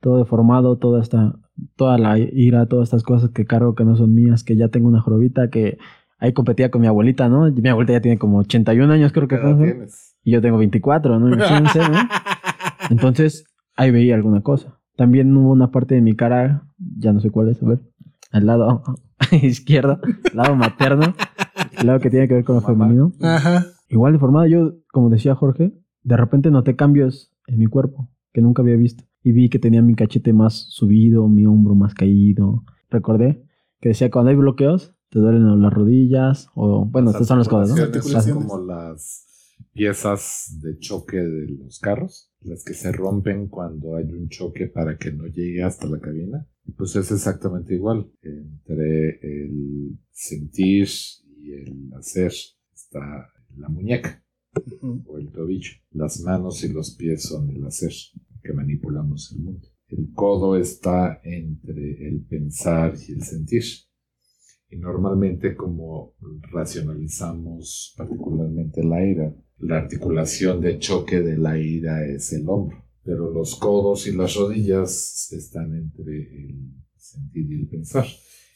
[SPEAKER 4] Todo deformado, toda esta, toda la ira, todas estas cosas que cargo que no son mías, que ya tengo una jorobita, que ahí competía con mi abuelita, ¿no? Mi abuelita ya tiene como 81 años, creo
[SPEAKER 2] ¿Qué
[SPEAKER 4] que
[SPEAKER 2] tienes?
[SPEAKER 4] y yo tengo 24, ¿no? Imagínense, ¿no? Entonces, ahí veía alguna cosa. También hubo una parte de mi cara, ya no sé cuál es, a ver, al lado izquierdo, lado materno, el lado que tiene que ver con lo femenino.
[SPEAKER 3] Ajá.
[SPEAKER 4] Igual deformada, yo, como decía Jorge, de repente noté cambios en mi cuerpo que nunca había visto. Y vi que tenía mi cachete más subido, mi hombro más caído. Recordé que decía cuando hay bloqueos, te duelen las rodillas, o bueno,
[SPEAKER 2] Las
[SPEAKER 4] estas son las cosas, ¿no?
[SPEAKER 3] Las-
[SPEAKER 2] son como las piezas de choque de los carros, las que se rompen cuando hay un choque para que no llegue hasta la cabina. Pues es exactamente igual. Entre el sentir y el hacer está la muñeca o el tobillo. Las manos y los pies son el hacer, que manipulamos el mundo. El codo está entre el pensar y el sentir. Y normalmente como racionalizamos particularmente la ira, la articulación de choque de la ira es el hombro. Pero los codos y las rodillas están entre el sentir y el pensar.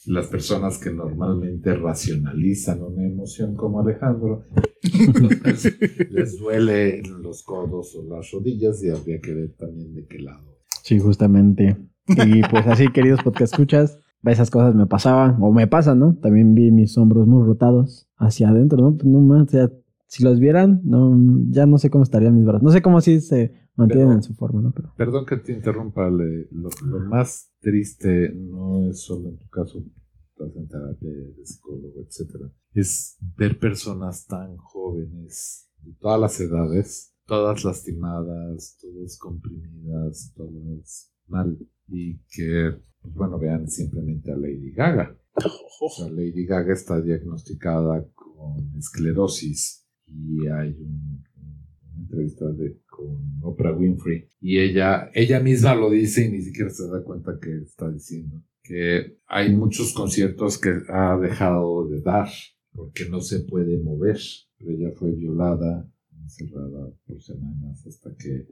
[SPEAKER 2] las personas que normalmente racionalizan una emoción como Alejandro, entonces, les duele los codos o las rodillas y habría que ver también de qué lado.
[SPEAKER 4] Sí, justamente. Y pues así, queridos podcast escuchas, esas cosas me pasaban o me pasan, ¿no? También vi mis hombros muy rotados hacia adentro, ¿no? Pues no más, o sea, si los vieran, no, ya no sé cómo estarían mis brazos. No sé cómo así se mantienen
[SPEAKER 2] Pero-
[SPEAKER 4] en su forma, ¿no? Pero
[SPEAKER 2] Perdón que te interrumpa, Ale, lo, lo más triste no es solo en tu caso, estás en terapia de psicólogo, etcétera, es ver personas tan jóvenes, de todas las edades, todas lastimadas, todas comprimidas, todas mal, y que, pues bueno, vean simplemente a Lady Gaga. O sea, Lady Gaga está diagnosticada con esclerosis y hay un- un- una entrevista de, con Oprah Winfrey y ella, ella misma lo dice y ni siquiera se da cuenta que está diciendo que hay muchos conciertos que ha dejado de dar porque no se puede mover. Pero ella fue violada, encerrada por semanas hasta que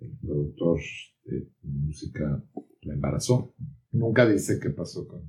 [SPEAKER 2] el productor de música la embarazó. Nunca dice qué pasó con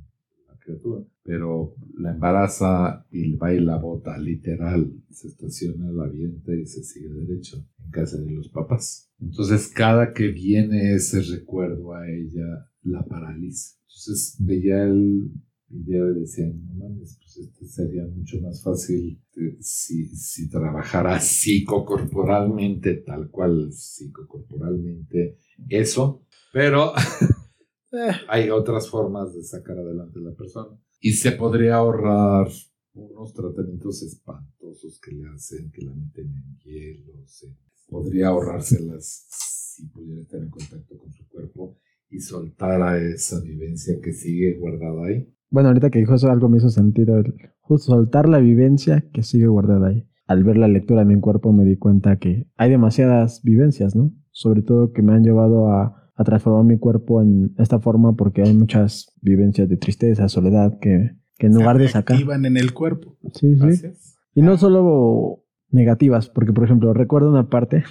[SPEAKER 2] la criatura, pero la embaraza y va bota, literal. Se estaciona, la avienta y se sigue derecho en casa de los papás. Entonces, cada que viene ese recuerdo a ella, la paraliza. Entonces, veía el y decía, no mames, pues este sería mucho más fácil eh, si, si trabajara psicocorporalmente, tal cual psicocorporalmente, eso, pero eh, hay otras formas de sacar adelante a la persona. Y se podría ahorrar unos tratamientos espantosos que le hacen, que la meten en hielo. se- podría ahorrárselas si pudiera estar en contacto con su cuerpo y soltara esa vivencia que sigue guardada ahí.
[SPEAKER 4] Bueno, ahorita que dijo eso, algo me hizo sentido. El, justo soltar la vivencia que sigue guardada ahí. Al ver la lectura de mi cuerpo me di cuenta que hay demasiadas vivencias, ¿no? Sobre todo que me han llevado a, a transformar mi cuerpo en esta forma porque hay muchas vivencias de tristeza, soledad, que, que en lugar de sacar...
[SPEAKER 3] En el cuerpo.
[SPEAKER 4] Sí, sí. Y no solo negativas, porque por ejemplo, recuerdo una parte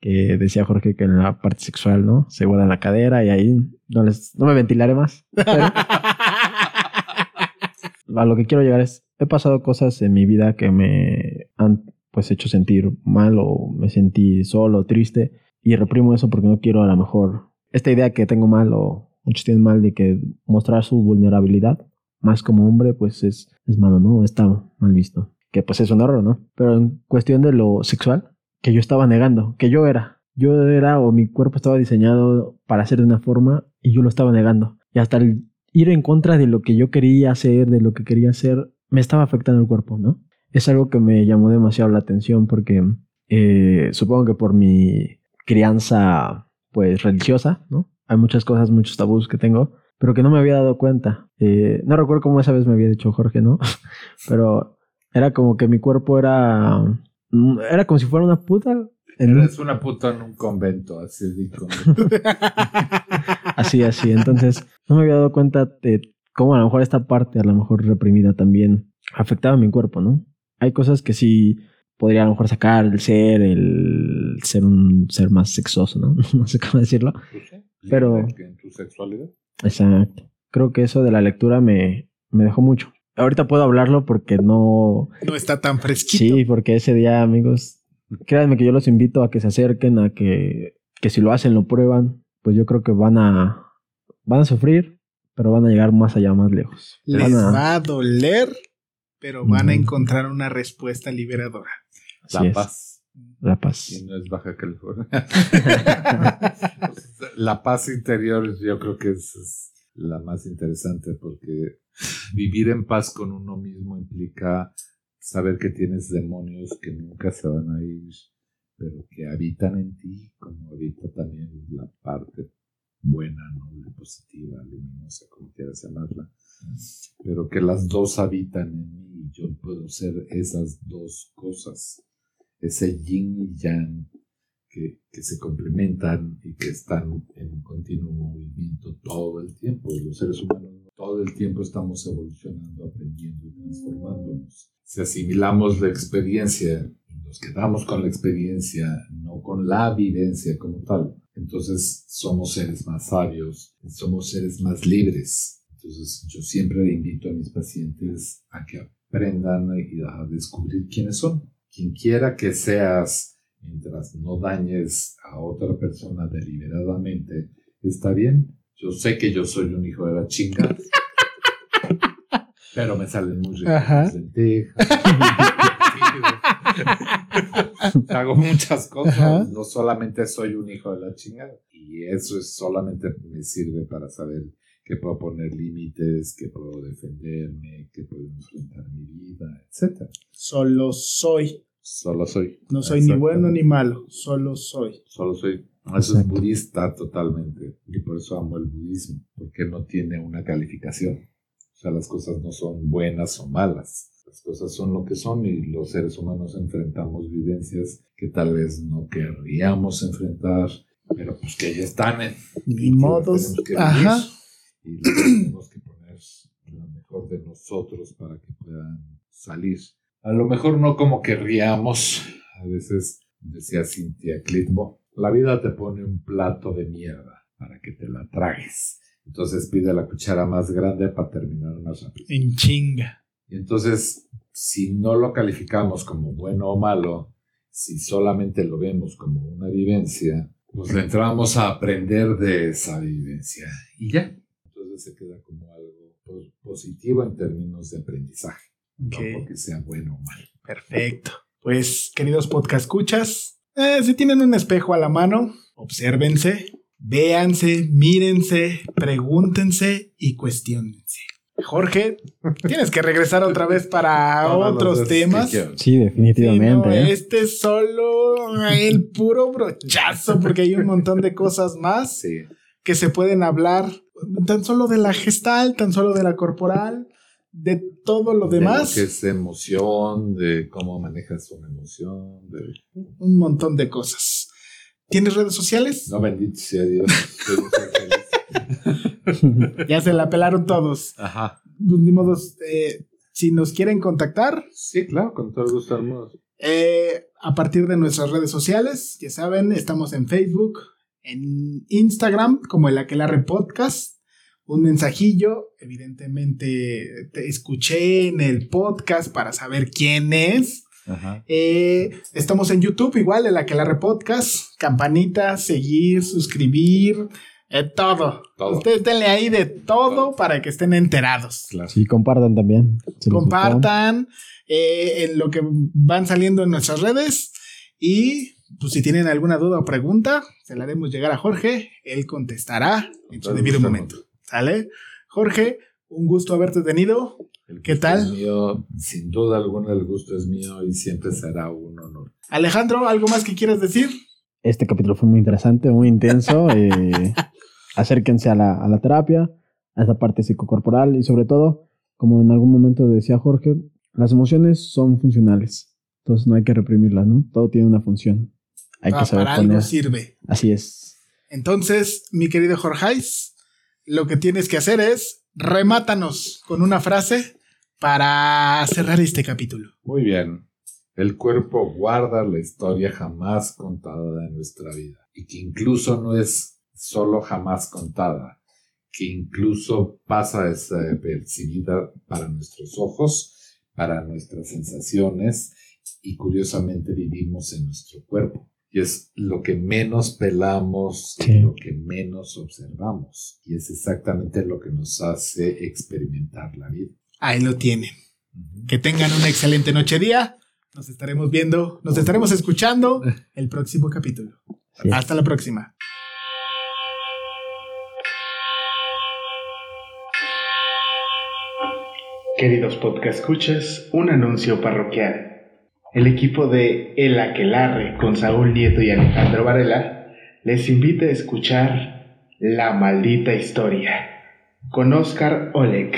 [SPEAKER 4] que decía Jorge que en la parte sexual, ¿no? Se guarda la cadera y ahí no les, no me ventilaré más. Pero a lo que quiero llegar es, he pasado cosas en mi vida que me han pues hecho sentir mal o me sentí solo, triste y reprimo eso porque no quiero a lo mejor esta idea que tengo mal o muchos tienen mal de que mostrar su vulnerabilidad más como hombre pues es, es malo, ¿no? Está mal visto. Que pues es un error, ¿no? Pero en cuestión de lo sexual, que yo estaba negando, que yo era. Yo era o mi cuerpo estaba diseñado para ser de una forma y yo lo estaba negando. Y hasta el ir en contra de lo que yo quería hacer, de lo que quería hacer, me estaba afectando el cuerpo, ¿no? Es algo que me llamó demasiado la atención porque eh, supongo que por mi crianza pues religiosa, ¿no? Hay muchas cosas, muchos tabús que tengo, pero que no me había dado cuenta. Eh, no recuerdo cómo esa vez me había dicho Jorge, ¿no? pero era como que mi cuerpo era... mm, Era como si fuera una puta. en
[SPEAKER 2] Eres una puta en un convento, así dijo.
[SPEAKER 4] Así, así. Entonces, no me había dado cuenta de cómo a lo mejor esta parte, a lo mejor reprimida también, afectaba a mi cuerpo, ¿no? Hay cosas que sí podría a lo mejor sacar el ser, el ser un ser más sexoso, ¿no? No sé cómo decirlo. Pero-
[SPEAKER 2] en tu sexualidad.
[SPEAKER 4] Exacto. Creo que eso de la lectura me, me dejó mucho. Ahorita puedo hablarlo porque no...
[SPEAKER 3] No está tan fresquito.
[SPEAKER 4] Sí, porque ese día, amigos, créanme que yo los invito a que se acerquen, a que, que si lo hacen, lo prueban, pues yo creo que van a, van a sufrir, pero van a llegar más allá, más lejos.
[SPEAKER 3] Les
[SPEAKER 4] Van a-
[SPEAKER 3] va a doler, pero van a encontrar una respuesta liberadora.
[SPEAKER 4] así
[SPEAKER 2] La
[SPEAKER 4] es,
[SPEAKER 2] paz.
[SPEAKER 4] La
[SPEAKER 2] Y
[SPEAKER 4] paz.
[SPEAKER 2] no es Baja California. la paz interior yo creo que es, es la más interesante porque vivir en paz con uno mismo implica saber que tienes demonios que nunca se van a ir, pero que habitan en ti, como habita también la parte buena, noble, positiva, luminosa, como quieras llamarla, pero que las dos habitan en mí y yo puedo ser esas dos cosas, ese yin y yang que, que se complementan y que están en un continuo movimiento todo el tiempo. Y los seres humanos todo el tiempo estamos evolucionando, aprendiendo y transformándonos. Si asimilamos la experiencia nos quedamos con la experiencia, no con la vivencia como tal, entonces somos seres más sabios, somos seres más libres. Entonces yo siempre invito a mis pacientes a que aprendan y a descubrir quiénes son. Quien quiera que seas, mientras no dañes a otra persona deliberadamente, está bien. Yo sé que yo soy un hijo de la chinga. pero me salen muy ricas lentejas. Hago muchas cosas.
[SPEAKER 3] Ajá.
[SPEAKER 2] No solamente soy un hijo de la chingada. Y eso es solamente me sirve para saber que puedo poner límites, que puedo defenderme, que puedo enfrentar mi vida, etc.
[SPEAKER 3] Solo soy.
[SPEAKER 2] Solo soy.
[SPEAKER 3] No soy ni bueno ni malo. Solo soy.
[SPEAKER 2] Solo soy. Eso es budista totalmente. Y por eso amo el budismo. Porque no tiene una calificación. O sea, las cosas no son buenas o malas. Las cosas son lo que son y los seres humanos enfrentamos vivencias que tal vez no querríamos enfrentar, pero pues que ya están en,
[SPEAKER 3] Ni modos.
[SPEAKER 2] tenemos que
[SPEAKER 3] Ajá.
[SPEAKER 2] vivir y tenemos que poner lo mejor de nosotros para que puedan salir. A lo mejor no como querríamos, a veces decía Cintia Clitbo, la vida te pone un plato de mierda para que te la tragues. Entonces pide la cuchara más grande para terminar más rápido.
[SPEAKER 3] En chinga.
[SPEAKER 2] Y entonces, si no lo calificamos como bueno o malo, si solamente lo vemos como una vivencia, pues le entramos a aprender de esa vivencia y ya. Entonces se queda como algo positivo en términos de aprendizaje, No porque sea bueno o malo.
[SPEAKER 3] Perfecto. Pues, queridos podcast escuchas, eh, si tienen un espejo a la mano, obsérvense, véanse, mírense, pregúntense y cuestionense. Jorge, tienes que regresar otra vez para otros temas.
[SPEAKER 4] Sí,
[SPEAKER 3] Sí,
[SPEAKER 4] definitivamente.
[SPEAKER 3] no,
[SPEAKER 4] ¿eh?
[SPEAKER 3] este es solo el puro brochazo, porque hay un montón de cosas más
[SPEAKER 2] Sí,
[SPEAKER 3] que se pueden hablar, tan solo de la gestal, tan solo de la corporal, de todo lo
[SPEAKER 2] de
[SPEAKER 3] demás.
[SPEAKER 2] lo que es emoción, de cómo manejas una emoción, de...
[SPEAKER 3] un montón de cosas. ¿Tienes redes sociales?
[SPEAKER 2] No, bendito sea Dios.
[SPEAKER 3] Ya se la pelaron todos.
[SPEAKER 2] Ajá.
[SPEAKER 3] Pues, Ni modos, eh, si nos quieren contactar,
[SPEAKER 2] Sí, claro, con todo el gusto hermoso.
[SPEAKER 3] eh, a partir de nuestras redes sociales, ya saben, estamos en Facebook, en Instagram, como el Aquelarre Podcast. Un mensajillo, evidentemente te escuché en el podcast para saber quién es.
[SPEAKER 2] Ajá.
[SPEAKER 3] Eh, estamos en YouTube, igual, el Aquelarre Podcast. Campanita, seguir, suscribir, eh, todo.
[SPEAKER 2] Todo.
[SPEAKER 3] Ustedes denle ahí de todo
[SPEAKER 2] Todo.
[SPEAKER 3] para que estén enterados.
[SPEAKER 2] Claro.
[SPEAKER 4] Sí, compartan también. Si.
[SPEAKER 3] Compartan eh, en lo que van saliendo en nuestras redes. Y pues si tienen alguna duda o pregunta, se la haremos llegar a Jorge. Él contestará en su debido momento. ¿Sale? Jorge, un gusto haberte tenido.
[SPEAKER 2] El
[SPEAKER 3] ¿Qué
[SPEAKER 2] gusto
[SPEAKER 3] tal?
[SPEAKER 2] es mío, sin duda alguna, el gusto es mío y siempre será un honor.
[SPEAKER 3] Alejandro, ¿algo más que quieras decir?
[SPEAKER 4] Este capítulo fue muy interesante, muy intenso. eh, acérquense a la, a la terapia, a esa parte psicocorporal y sobre todo, como en algún momento decía Jorge, las emociones son funcionales. Entonces no hay que reprimirlas, ¿no? Todo tiene una función. Hay
[SPEAKER 3] Ah,
[SPEAKER 4] que saber
[SPEAKER 3] para algo
[SPEAKER 4] poner.
[SPEAKER 3] sirve.
[SPEAKER 4] Así es.
[SPEAKER 3] Entonces, mi querido Jorgeis, lo que tienes que hacer es remátanos con una frase para cerrar este capítulo.
[SPEAKER 2] Muy bien. El cuerpo guarda la historia jamás contada de nuestra vida y que incluso no es solo jamás contada, que incluso pasa desapercibida para nuestros ojos, para nuestras sensaciones y curiosamente vivimos en nuestro cuerpo. Y es lo que menos pelamos,
[SPEAKER 4] Sí.
[SPEAKER 2] lo que menos observamos. Y es exactamente lo que nos hace experimentar la vida.
[SPEAKER 3] Ahí lo tienen.
[SPEAKER 2] Ujú.
[SPEAKER 3] Que tengan una excelente noche día. Nos estaremos viendo, nos estaremos escuchando el próximo capítulo.
[SPEAKER 4] Sí.
[SPEAKER 3] Hasta la próxima. Queridos podcast escuchas, un anuncio parroquial. El equipo de El Aquelarre con Saúl Nieto y Alejandro Varela les invita a escuchar La Maldita Historia con Oscar Oleg.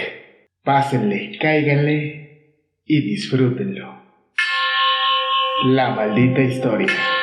[SPEAKER 3] Pásenle, cáiganle y disfrútenlo. La Maldita Historia.